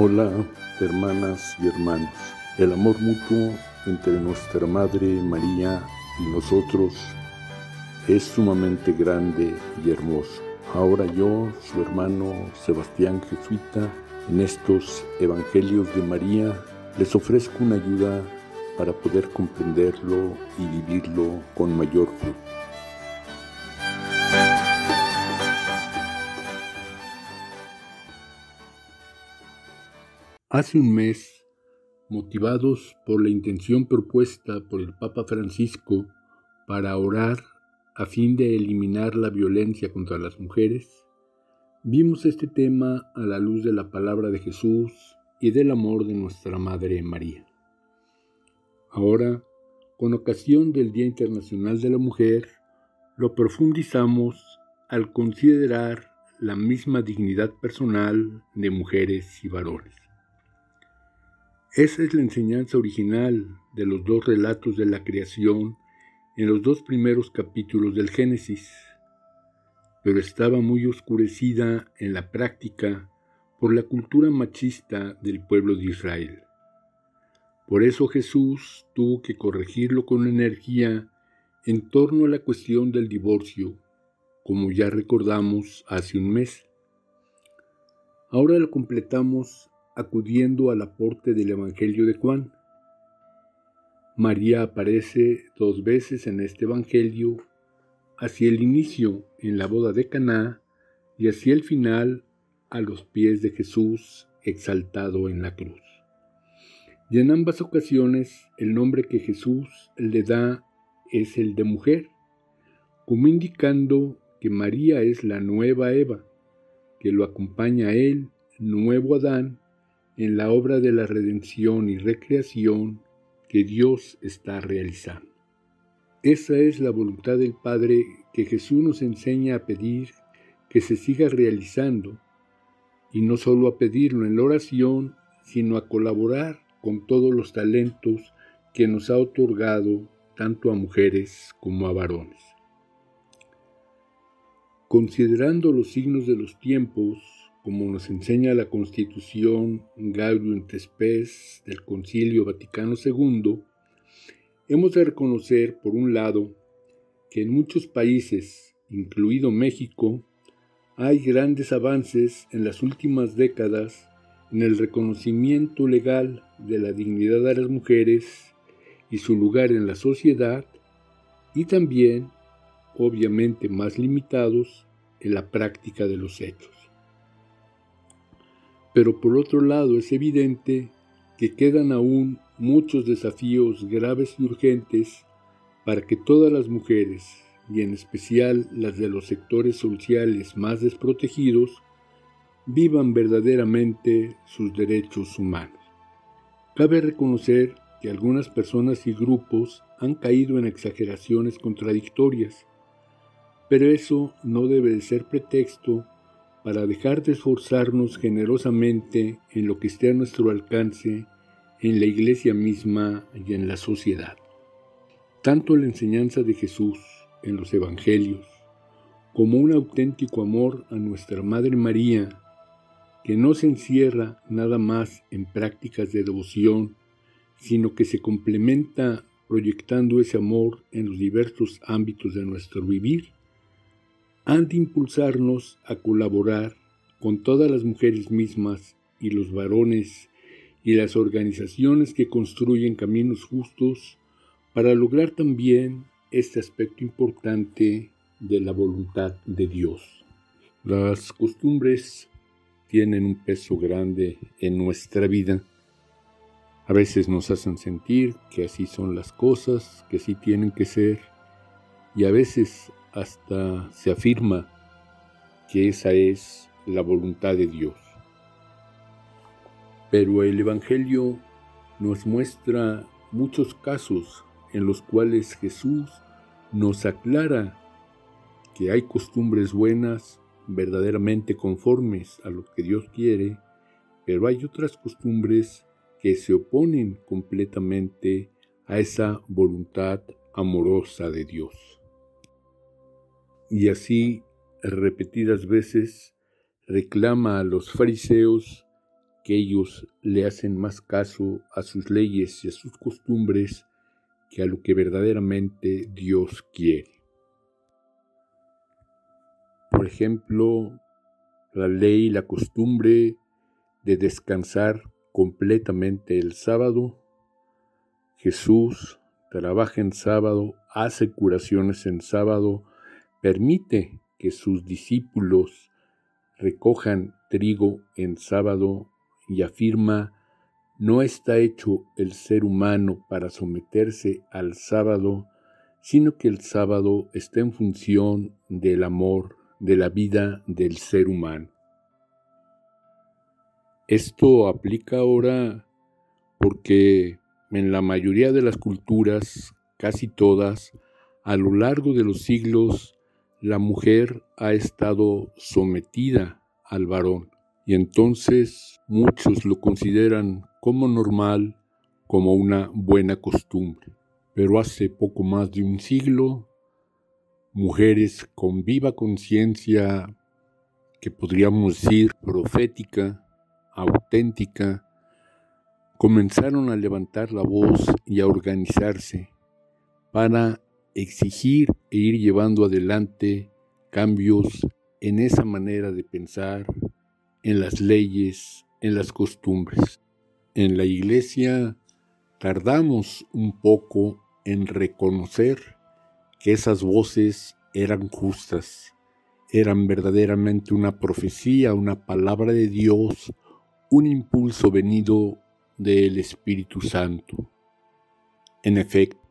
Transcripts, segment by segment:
Hola, hermanas y hermanos. El amor mutuo entre nuestra Madre María y nosotros es sumamente grande y hermoso. Ahora yo, su hermano Sebastián Jesuita, en estos Evangelios de María, les ofrezco una ayuda para poder comprenderlo y vivirlo con mayor fruto. Hace un mes, motivados por la intención propuesta por el Papa Francisco para orar a fin de eliminar la violencia contra las mujeres, vimos este tema a la luz de la palabra de Jesús y del amor de nuestra Madre María. Ahora, con ocasión del Día Internacional de la Mujer, lo profundizamos al considerar la misma dignidad personal de mujeres y varones. Esa es la enseñanza original de los dos relatos de la creación en los dos primeros capítulos del Génesis, pero estaba muy oscurecida en la práctica por la cultura machista del pueblo de Israel. Por eso Jesús tuvo que corregirlo con energía en torno a la cuestión del divorcio, como ya recordamos hace un mes. Ahora lo completamos acudiendo al aporte del Evangelio de Juan. María aparece dos veces en este Evangelio, hacia el inicio en la boda de Caná y hacia el final a los pies de Jesús exaltado en la cruz. Y en ambas ocasiones el nombre que Jesús le da es el de mujer, como indicando que María es la nueva Eva, que lo acompaña a él, nuevo Adán, en la obra de la redención y recreación que Dios está realizando. Esa es la voluntad del Padre que Jesús nos enseña a pedir que se siga realizando, y no solo a pedirlo en la oración, sino a colaborar con todos los talentos que nos ha otorgado tanto a mujeres como a varones. Considerando los signos de los tiempos, como nos enseña la Constitución Gaudium et Spes del Concilio Vaticano II, hemos de reconocer, por un lado, que en muchos países, incluido México, hay grandes avances en las últimas décadas en el reconocimiento legal de la dignidad de las mujeres y su lugar en la sociedad, y también, obviamente más limitados, en la práctica de los hechos. Pero por otro lado es evidente que quedan aún muchos desafíos graves y urgentes para que todas las mujeres, y en especial las de los sectores sociales más desprotegidos, vivan verdaderamente sus derechos humanos. Cabe reconocer que algunas personas y grupos han caído en exageraciones contradictorias, pero eso no debe de ser pretexto para dejar de esforzarnos generosamente en lo que esté a nuestro alcance en la iglesia misma y en la sociedad. Tanto la enseñanza de Jesús en los Evangelios como un auténtico amor a nuestra Madre María, que no se encierra nada más en prácticas de devoción, sino que se complementa proyectando ese amor en los diversos ámbitos de nuestro vivir, han de impulsarnos a colaborar con todas las mujeres mismas y los varones y las organizaciones que construyen caminos justos para lograr también este aspecto importante de la voluntad de Dios. Las costumbres tienen un peso grande en nuestra vida. A veces nos hacen sentir que así son las cosas, que así tienen que ser, y a veces hasta se afirma que esa es la voluntad de Dios. Pero el Evangelio nos muestra muchos casos en los cuales Jesús nos aclara que hay costumbres buenas, verdaderamente conformes a lo que Dios quiere, pero hay otras costumbres que se oponen completamente a esa voluntad amorosa de Dios y así repetidas veces reclama a los fariseos que ellos le hacen más caso a sus leyes y a sus costumbres que a lo que verdaderamente Dios quiere. Por ejemplo, la ley la costumbre de descansar completamente el sábado. Jesús trabaja en sábado, hace curaciones en sábado, permite que sus discípulos recojan trigo en sábado y afirma no está hecho el ser humano para someterse al sábado, sino que el sábado está en función del amor, de la vida del ser humano. Esto aplica ahora porque en la mayoría de las culturas, casi todas, a lo largo de los siglos, la mujer ha estado sometida al varón y entonces muchos lo consideran como normal, como una buena costumbre. Pero hace poco más de un siglo, mujeres con viva conciencia, que podríamos decir profética, auténtica, comenzaron a levantar la voz y a organizarse para exigir e ir llevando adelante cambios en esa manera de pensar, en las leyes, en las costumbres. En la iglesia tardamos un poco en reconocer que esas voces eran justas, eran verdaderamente una profecía, una palabra de Dios, un impulso venido del Espíritu Santo. En efecto,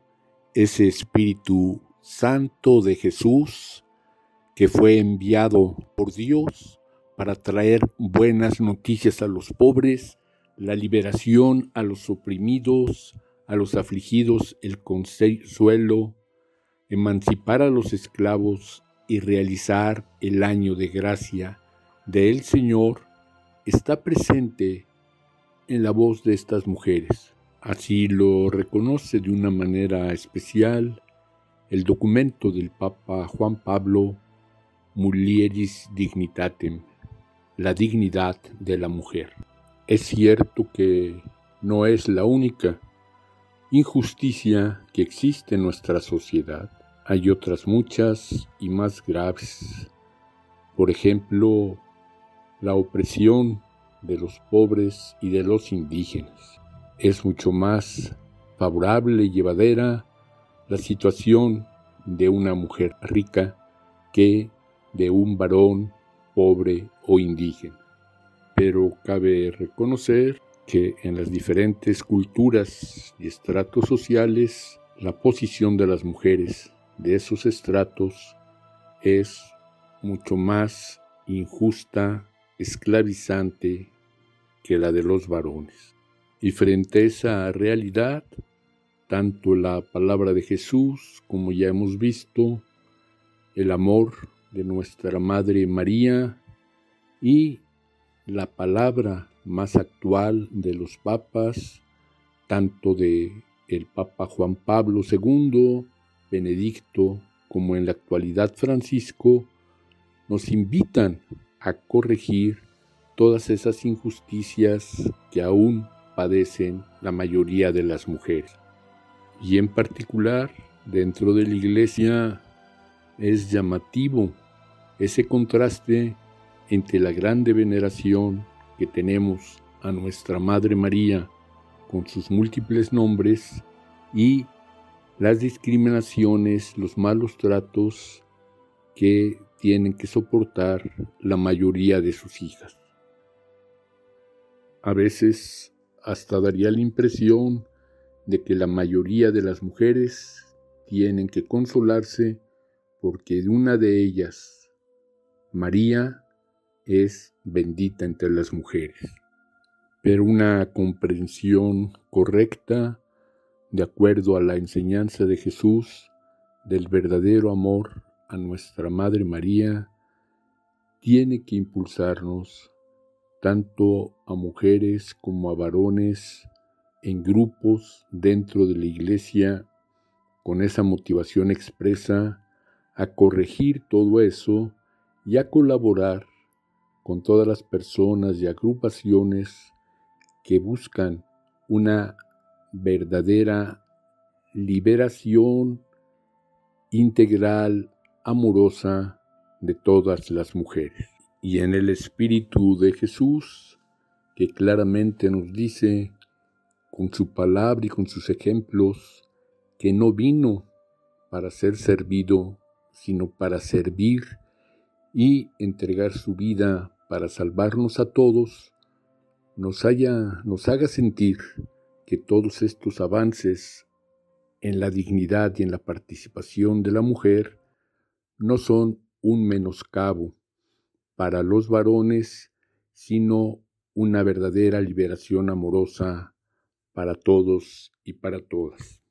ese Espíritu Santo de Jesús, que fue enviado por Dios para traer buenas noticias a los pobres, la liberación a los oprimidos, a los afligidos, el consuelo, emancipar a los esclavos y realizar el año de gracia del Señor, está presente en la voz de estas mujeres. Así lo reconoce de una manera especial el documento del Papa Juan Pablo Mulieris Dignitatem, la dignidad de la mujer. Es cierto que no es la única injusticia que existe en nuestra sociedad. Hay otras muchas y más graves. Por ejemplo, la opresión de los pobres y de los indígenas. Es mucho más favorable y llevadera la situación de una mujer rica que de un varón pobre o indígena. Pero cabe reconocer que en las diferentes culturas y estratos sociales la posición de las mujeres de esos estratos es mucho más injusta esclavizante que la de los varones. Y frente a esa realidad, tanto la palabra de Jesús, como ya hemos visto, el amor de nuestra Madre María y la palabra más actual de los papas, tanto de el Papa Juan Pablo II, Benedicto, como en la actualidad Francisco, nos invitan a corregir todas esas injusticias que aún padecen la mayoría de las mujeres. Y en particular, dentro de la iglesia es llamativo ese contraste entre la grande veneración que tenemos a nuestra Madre María con sus múltiples nombres y las discriminaciones, los malos tratos que tienen que soportar la mayoría de sus hijas. A veces hasta daría la impresión de que la mayoría de las mujeres tienen que consolarse porque una de ellas, María, es bendita entre las mujeres. Pero una comprensión correcta, de acuerdo a la enseñanza de Jesús, del verdadero amor a nuestra Madre María tiene que impulsarnos tanto a mujeres como a varones en grupos dentro de la iglesia con esa motivación expresa a corregir todo eso y a colaborar con todas las personas y agrupaciones que buscan una verdadera liberación integral, amorosa de todas las mujeres. Y en el Espíritu de Jesús, que claramente nos dice con su palabra y con sus ejemplos, que no vino para ser servido, sino para servir y entregar su vida para salvarnos a todos, nos, haya, nos haga sentir que todos estos avances en la dignidad y en la participación de la mujer no son un menoscabo para los varones, sino una verdadera liberación amorosa para todos y para todas.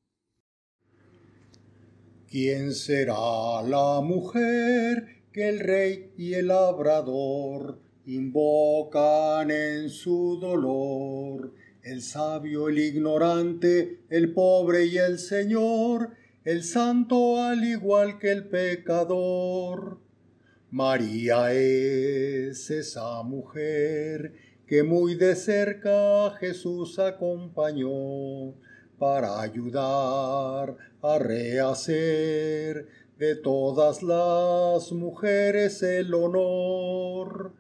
¿Quién será la mujer que el rey y el labrador invocan en su dolor? el sabio, el ignorante, el pobre y el Señor, el santo al igual que el pecador. María es esa mujer que muy de cerca Jesús acompañó para ayudar a rehacer de todas las mujeres el honor.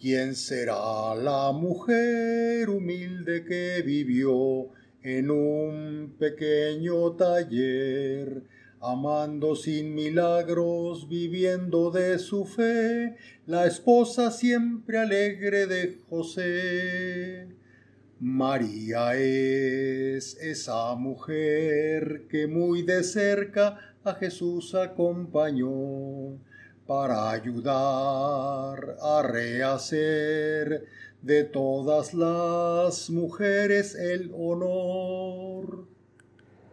¿Quién será la mujer humilde que vivió en un pequeño taller, amando sin milagros, viviendo de su fe, la esposa siempre alegre de José? María es esa mujer que muy de cerca a Jesús acompañó para ayudar a rehacer de todas las mujeres el honor.